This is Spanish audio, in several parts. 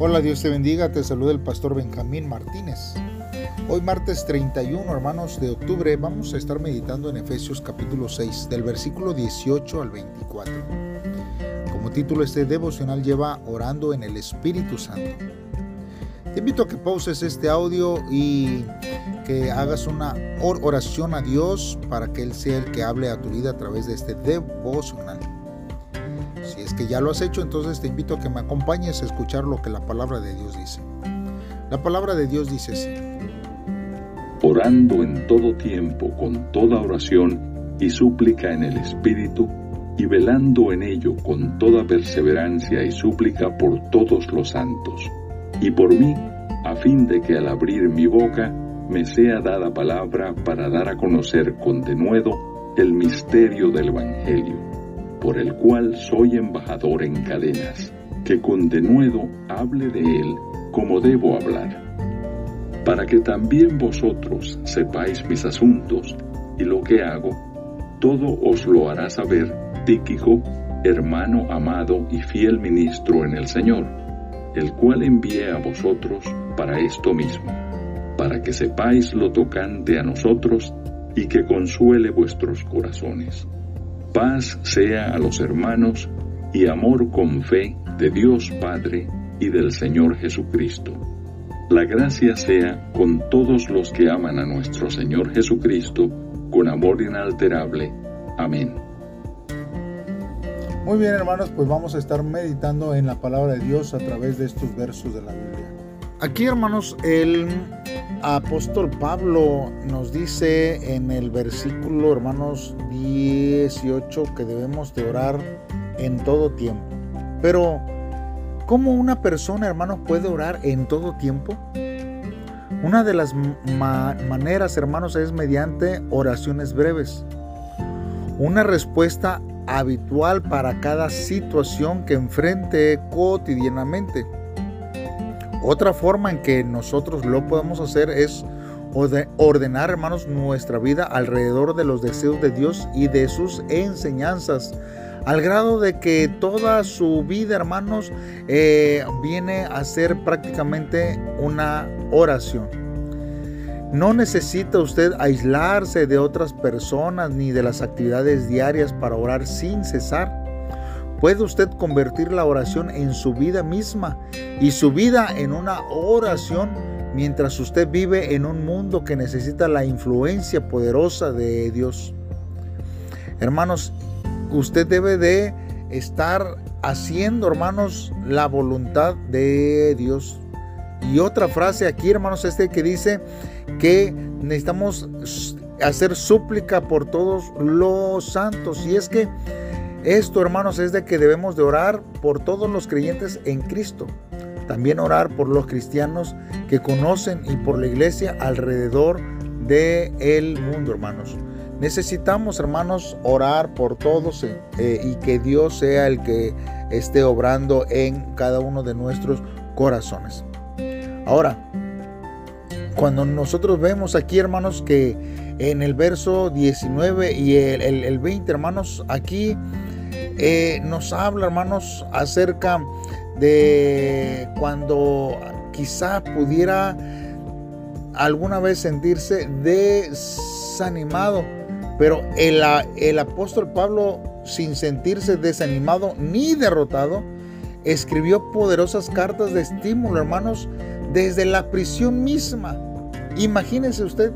Hola, Dios te bendiga, te saluda el pastor Benjamín Martínez. Hoy martes 31, hermanos de octubre, vamos a estar meditando en Efesios capítulo 6, del versículo 18 al 24. Como título este devocional lleva Orando en el Espíritu Santo. Te invito a que pauses este audio y que hagas una oración a Dios para que Él sea el que hable a tu vida a través de este devocional. Si es que ya lo has hecho, entonces te invito a que me acompañes a escuchar lo que la palabra de Dios dice. La palabra de Dios dice así. Orando en todo tiempo con toda oración y súplica en el Espíritu, y velando en ello con toda perseverancia y súplica por todos los santos, y por mí, a fin de que al abrir mi boca me sea dada palabra para dar a conocer con denuedo el misterio del Evangelio por el cual soy embajador en cadenas, que con denuedo hable de él como debo hablar, para que también vosotros sepáis mis asuntos y lo que hago, todo os lo hará saber Tíquico, hermano amado y fiel ministro en el Señor, el cual envié a vosotros para esto mismo, para que sepáis lo tocante a nosotros y que consuele vuestros corazones Paz sea a los hermanos y amor con fe de Dios Padre y del Señor Jesucristo. La gracia sea con todos los que aman a nuestro Señor Jesucristo con amor inalterable. Amén. Muy bien hermanos, pues vamos a estar meditando en la palabra de Dios a través de estos versos de la Biblia. Aquí hermanos, el apóstol Pablo nos dice en el versículo, hermanos 18, que debemos de orar en todo tiempo. Pero, ¿cómo una persona, hermanos, puede orar en todo tiempo? Una de las maneras, hermanos, es mediante oraciones breves. Una respuesta habitual para cada situación que enfrente cotidianamente. Otra forma en que nosotros lo podemos hacer es ordenar, hermanos, nuestra vida alrededor de los deseos de Dios y de sus enseñanzas, al grado de que toda su vida, hermanos, eh, viene a ser prácticamente una oración. No necesita usted aislarse de otras personas ni de las actividades diarias para orar sin cesar. Puede usted convertir la oración en su vida misma y su vida en una oración mientras usted vive en un mundo que necesita la influencia poderosa de Dios. Hermanos, usted debe de estar haciendo, hermanos, la voluntad de Dios. Y otra frase aquí, hermanos, este que dice que necesitamos hacer súplica por todos los santos. Y es que esto, hermanos, es de que debemos de orar por todos los creyentes en Cristo. También orar por los cristianos que conocen y por la iglesia alrededor del el mundo, hermanos. Necesitamos, hermanos, orar por todos eh, y que Dios sea el que esté obrando en cada uno de nuestros corazones. Ahora, cuando nosotros vemos aquí, hermanos, que en el verso 19 y el, el 20, hermanos, aquí eh, nos habla, hermanos, acerca de cuando quizá pudiera alguna vez sentirse desanimado. Pero el, apóstol Pablo, sin sentirse desanimado ni derrotado, escribió poderosas cartas de estímulo, hermanos, desde la prisión misma. Imagínense usted,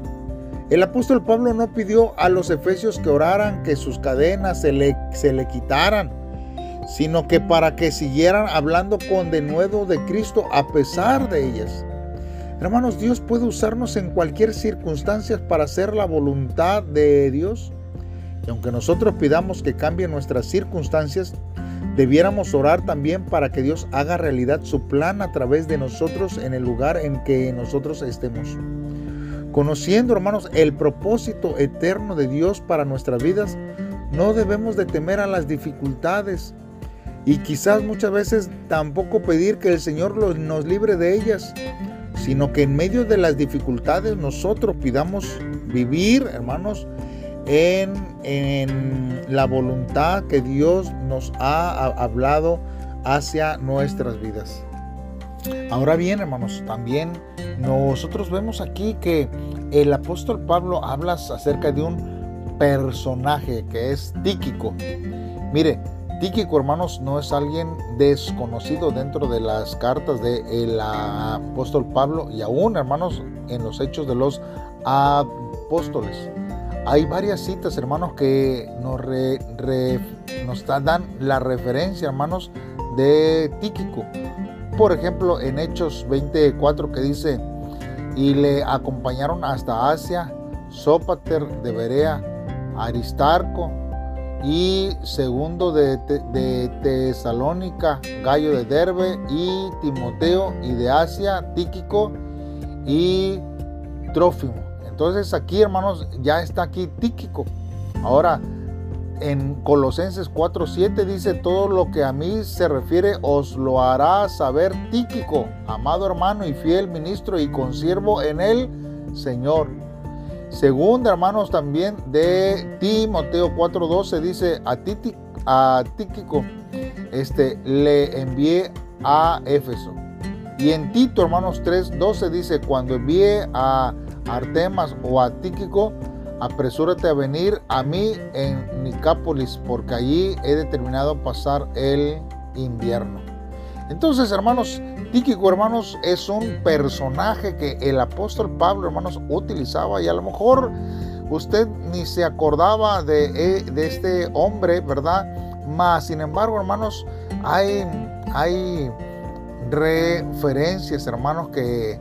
el apóstol Pablo no pidió a los efesios que oraran que sus cadenas se le, se le quitaran, sino que para que siguieran hablando con denuedo de Cristo a pesar de ellas. Hermanos, Dios puede usarnos en cualquier circunstancia para hacer la voluntad de Dios. Y aunque nosotros pidamos que cambien nuestras circunstancias, debiéramos orar también para que Dios haga realidad su plan a través de nosotros en el lugar en que nosotros estemos. Conociendo, hermanos, el propósito eterno de Dios para nuestras vidas, no debemos de temer a las dificultades y quizás muchas veces tampoco pedir que el Señor nos libre de ellas, sino que en medio de las dificultades nosotros pidamos vivir, hermanos, en, en la voluntad que Dios nos ha hablado hacia nuestras vidas. Ahora bien, hermanos, también nosotros vemos aquí que el apóstol Pablo habla acerca de un personaje que es Tíquico. Mire, Tíquico, hermanos, no es alguien desconocido dentro de las cartas del apóstol Pablo y aún, hermanos, en los hechos de los apóstoles. Hay varias citas, hermanos, que nos, nos dan la referencia, hermanos, de Tíquico. Por ejemplo, en Hechos 24 que dice, y le acompañaron hasta Asia, Sópater de Berea, Aristarco y segundo de, de, Tesalónica, Gallo de Derbe y Timoteo y de Asia, Tíquico y Trófimo. Entonces aquí, hermanos, ya está aquí Tíquico. Ahora, en Colosenses 4:7 dice, todo lo que a mí se refiere os lo hará saber Tíquico, amado hermano y fiel ministro y consiervo en el Señor. Segunda, hermanos, también de Timoteo 4:12 dice, a, a Tíquico este, le envié a Éfeso. Y en Tito, hermanos 3:12 dice, cuando envié a Artemas o a Tíquico, apresúrate a venir a mí en Nicápolis, porque allí he determinado pasar el invierno. Entonces, hermanos, Tíquico, hermanos, es un personaje que el apóstol Pablo, hermanos, utilizaba y a lo mejor usted ni se acordaba de, eh, este hombre, ¿verdad? Mas, sin embargo, hermanos, hay, referencias, hermanos, que,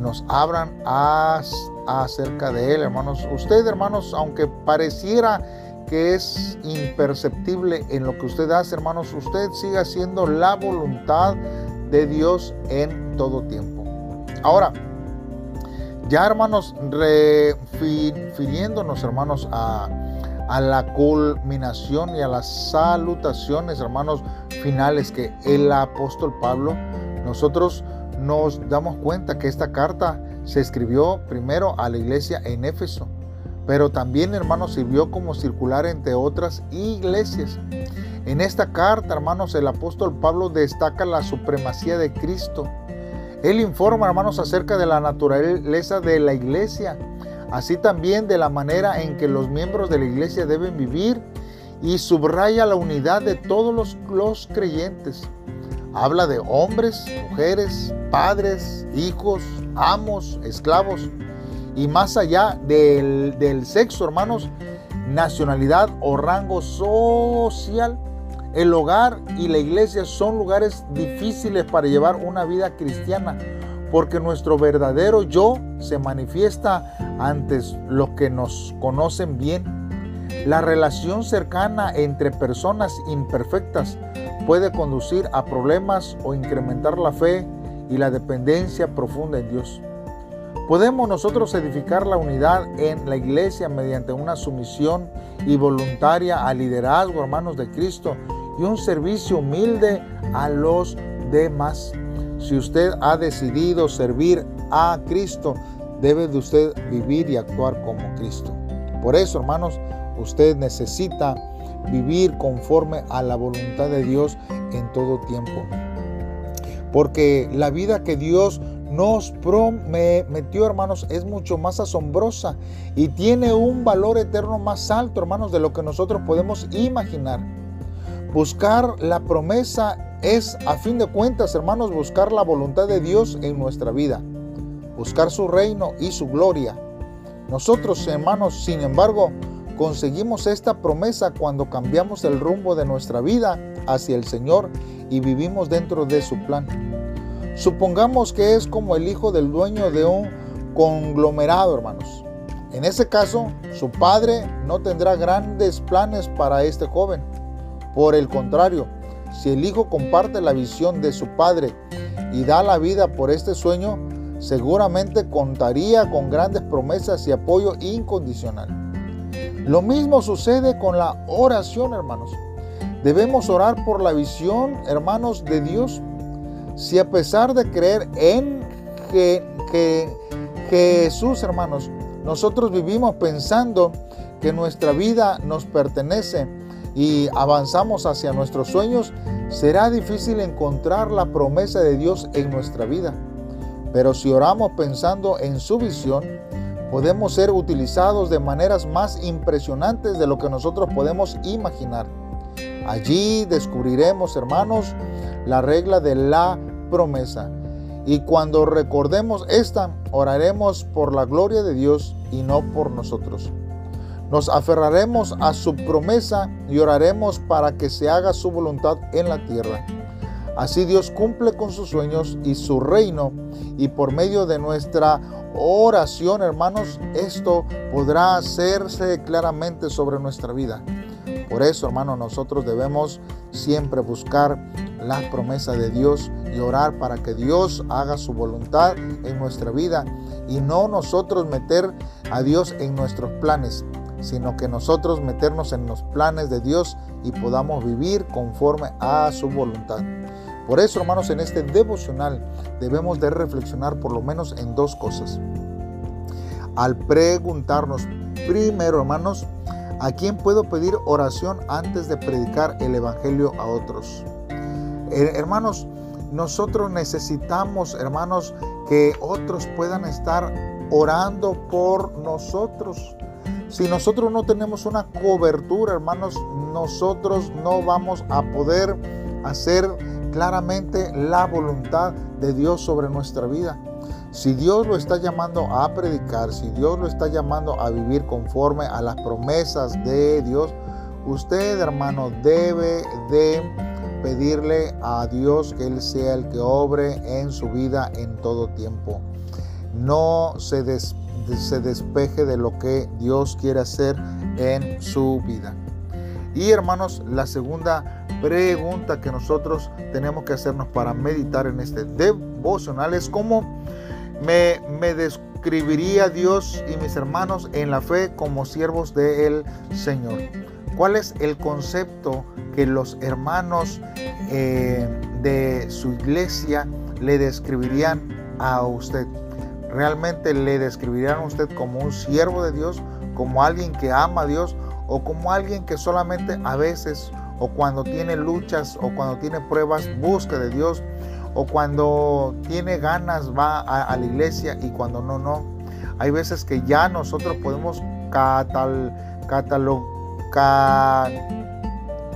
nos abran a acerca de él, hermanos. Usted, hermanos, aunque pareciera que es imperceptible en lo que usted hace, hermanos, usted sigue haciendo la voluntad de Dios en todo tiempo. Ahora, ya hermanos, refiriéndonos, hermanos, a, a la culminación y a las salutaciones, hermanos, finales que el apóstol Pablo, nosotros nos damos cuenta que esta carta se escribió primero a la iglesia en Éfeso, pero también, hermanos, sirvió como circular entre otras iglesias. En esta carta, hermanos, el apóstol Pablo destaca la supremacía de Cristo. Él informa, hermanos, acerca de la naturaleza de la iglesia, así también de la manera en que los miembros de la iglesia deben vivir y subraya la unidad de todos los, los creyentes. Habla de hombres, mujeres, padres, hijos, amos, esclavos y más allá del, sexo, hermanos, nacionalidad o rango social. El hogar y la iglesia son lugares difíciles para llevar una vida cristiana porque nuestro verdadero yo se manifiesta ante los que nos conocen bien. La relación cercana entre personas imperfectas puede conducir a problemas o incrementar la fe y la dependencia profunda en Dios. Podemos nosotros edificar la unidad en la iglesia mediante una sumisión y voluntaria al liderazgo, hermanos de Cristo, y un servicio humilde a los demás. Si usted ha decidido servir a Cristo, debe de usted vivir y actuar como Cristo. Por eso, hermanos, usted necesita vivir conforme a la voluntad de Dios en todo tiempo. Porque la vida que Dios nos prometió, hermanos, es mucho más asombrosa y tiene un valor eterno más alto, hermanos, de lo que nosotros podemos imaginar. Buscar la promesa es, a fin de cuentas, hermanos, buscar la voluntad de Dios en nuestra vida, buscar su reino y su gloria. Nosotros, hermanos, sin embargo, Conseguimos esta promesa cuando cambiamos el rumbo de nuestra vida hacia el Señor y vivimos dentro de su plan. Supongamos que es como el hijo del dueño de un conglomerado, hermanos. En ese caso, su padre no tendrá grandes planes para este joven. Por el contrario, si el hijo comparte la visión de su padre y da la vida por este sueño, seguramente contaría con grandes promesas y apoyo incondicional. Lo mismo sucede con la oración, hermanos. Debemos orar por la visión, hermanos, de Dios. Si a pesar de creer en que, Jesús, hermanos, nosotros vivimos pensando que nuestra vida nos pertenece, y avanzamos hacia nuestros sueños, será difícil encontrar la promesa de Dios en nuestra vida. Pero si oramos pensando en su visión, podemos ser utilizados de maneras más impresionantes de lo que nosotros podemos imaginar. Allí descubriremos, hermanos, la regla de la promesa. Y cuando recordemos esta, oraremos por la gloria de Dios y no por nosotros. Nos aferraremos a su promesa y oraremos para que se haga su voluntad en la tierra. Así Dios cumple con sus sueños y su reino y por medio de nuestra oración, hermanos, esto podrá hacerse claramente sobre nuestra vida. Por eso, hermanos, nosotros debemos siempre buscar la promesa de Dios y orar para que Dios haga su voluntad en nuestra vida y no nosotros meter a Dios en nuestros planes sino que nosotros meternos en los planes de Dios y podamos vivir conforme a su voluntad. Por eso, hermanos, en este devocional debemos de reflexionar por lo menos en dos cosas. Al preguntarnos primero, hermanos, ¿a quién puedo pedir oración antes de predicar el Evangelio a otros? Eh, hermanos, nosotros necesitamos, hermanos, que otros puedan estar orando por nosotros. Si nosotros no tenemos una cobertura, hermanos, nosotros no vamos a poder hacer claramente la voluntad de Dios sobre nuestra vida. Si Dios lo está llamando a predicar, si Dios lo está llamando a vivir conforme a las promesas de Dios, usted, hermano, debe de pedirle a Dios que Él sea el que obre en su vida en todo tiempo. No se despeje de lo que Dios quiere hacer en su vida. Y hermanos, la segunda pregunta que nosotros tenemos que hacernos para meditar en este devocional es cómo me, me describiría Dios y mis hermanos en la fe como siervos del Señor. ¿Cuál es el concepto que los hermanos eh, de su iglesia le describirían a usted? ¿Realmente le describirían a usted como un siervo de Dios, como alguien que ama a Dios o como alguien que solamente a veces o cuando tiene luchas o cuando tiene pruebas busca de Dios o cuando tiene ganas va a, la iglesia y cuando no, no? Hay veces que ya nosotros podemos catal,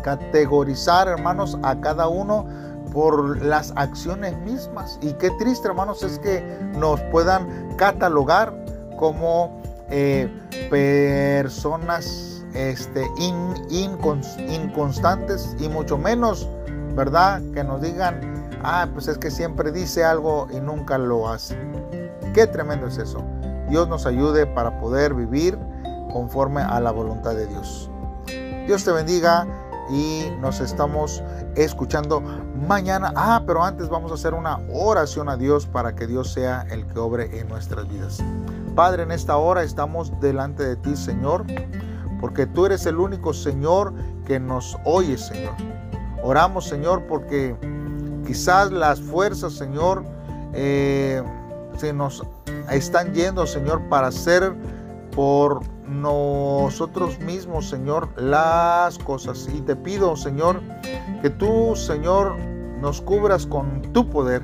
categorizar, hermanos, a cada uno por las acciones mismas. Y qué triste, hermanos, es que nos puedan catalogar como eh, personas este, inconstantes y mucho menos, ¿verdad? Que nos digan, ah, pues es que siempre dice algo y nunca lo hace. Qué tremendo es eso. Dios nos ayude para poder vivir conforme a la voluntad de Dios. Dios te bendiga y nos estamos escuchando mañana. Ah, pero antes vamos a hacer una oración a Dios para que Dios sea el que obre en nuestras vidas. Padre, en esta hora estamos delante de ti, Señor, porque tú eres el único Señor que nos oye, Señor. Oramos, Señor, porque quizás las fuerzas, Señor, eh, se nos están yendo, Señor, para hacer por nosotros mismos, Señor, las cosas. Y te pido, Señor, que tú, Señor, nos cubras con tu poder.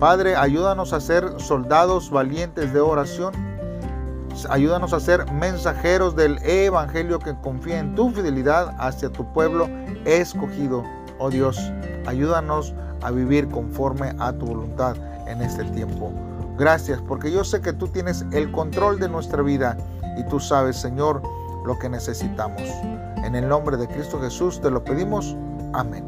Padre, ayúdanos a ser soldados valientes de oración. Ayúdanos a ser mensajeros del Evangelio que confía en tu fidelidad hacia tu pueblo escogido. Oh Dios, ayúdanos a vivir conforme a tu voluntad en este tiempo. Gracias, porque yo sé que tú tienes el control de nuestra vida y tú sabes, Señor, lo que necesitamos. En el nombre de Cristo Jesús te lo pedimos. Amén.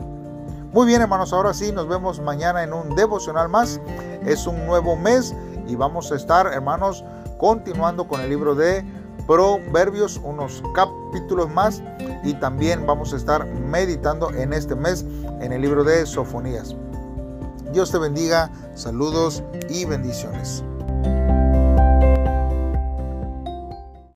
Muy bien, hermanos, ahora sí, nos vemos mañana en un devocional más. Es un nuevo mes y vamos a estar, hermanos, continuando con el libro de Proverbios, unos capítulos más y también vamos a estar meditando en este mes en el libro de Sofonías. Dios te bendiga, saludos y bendiciones.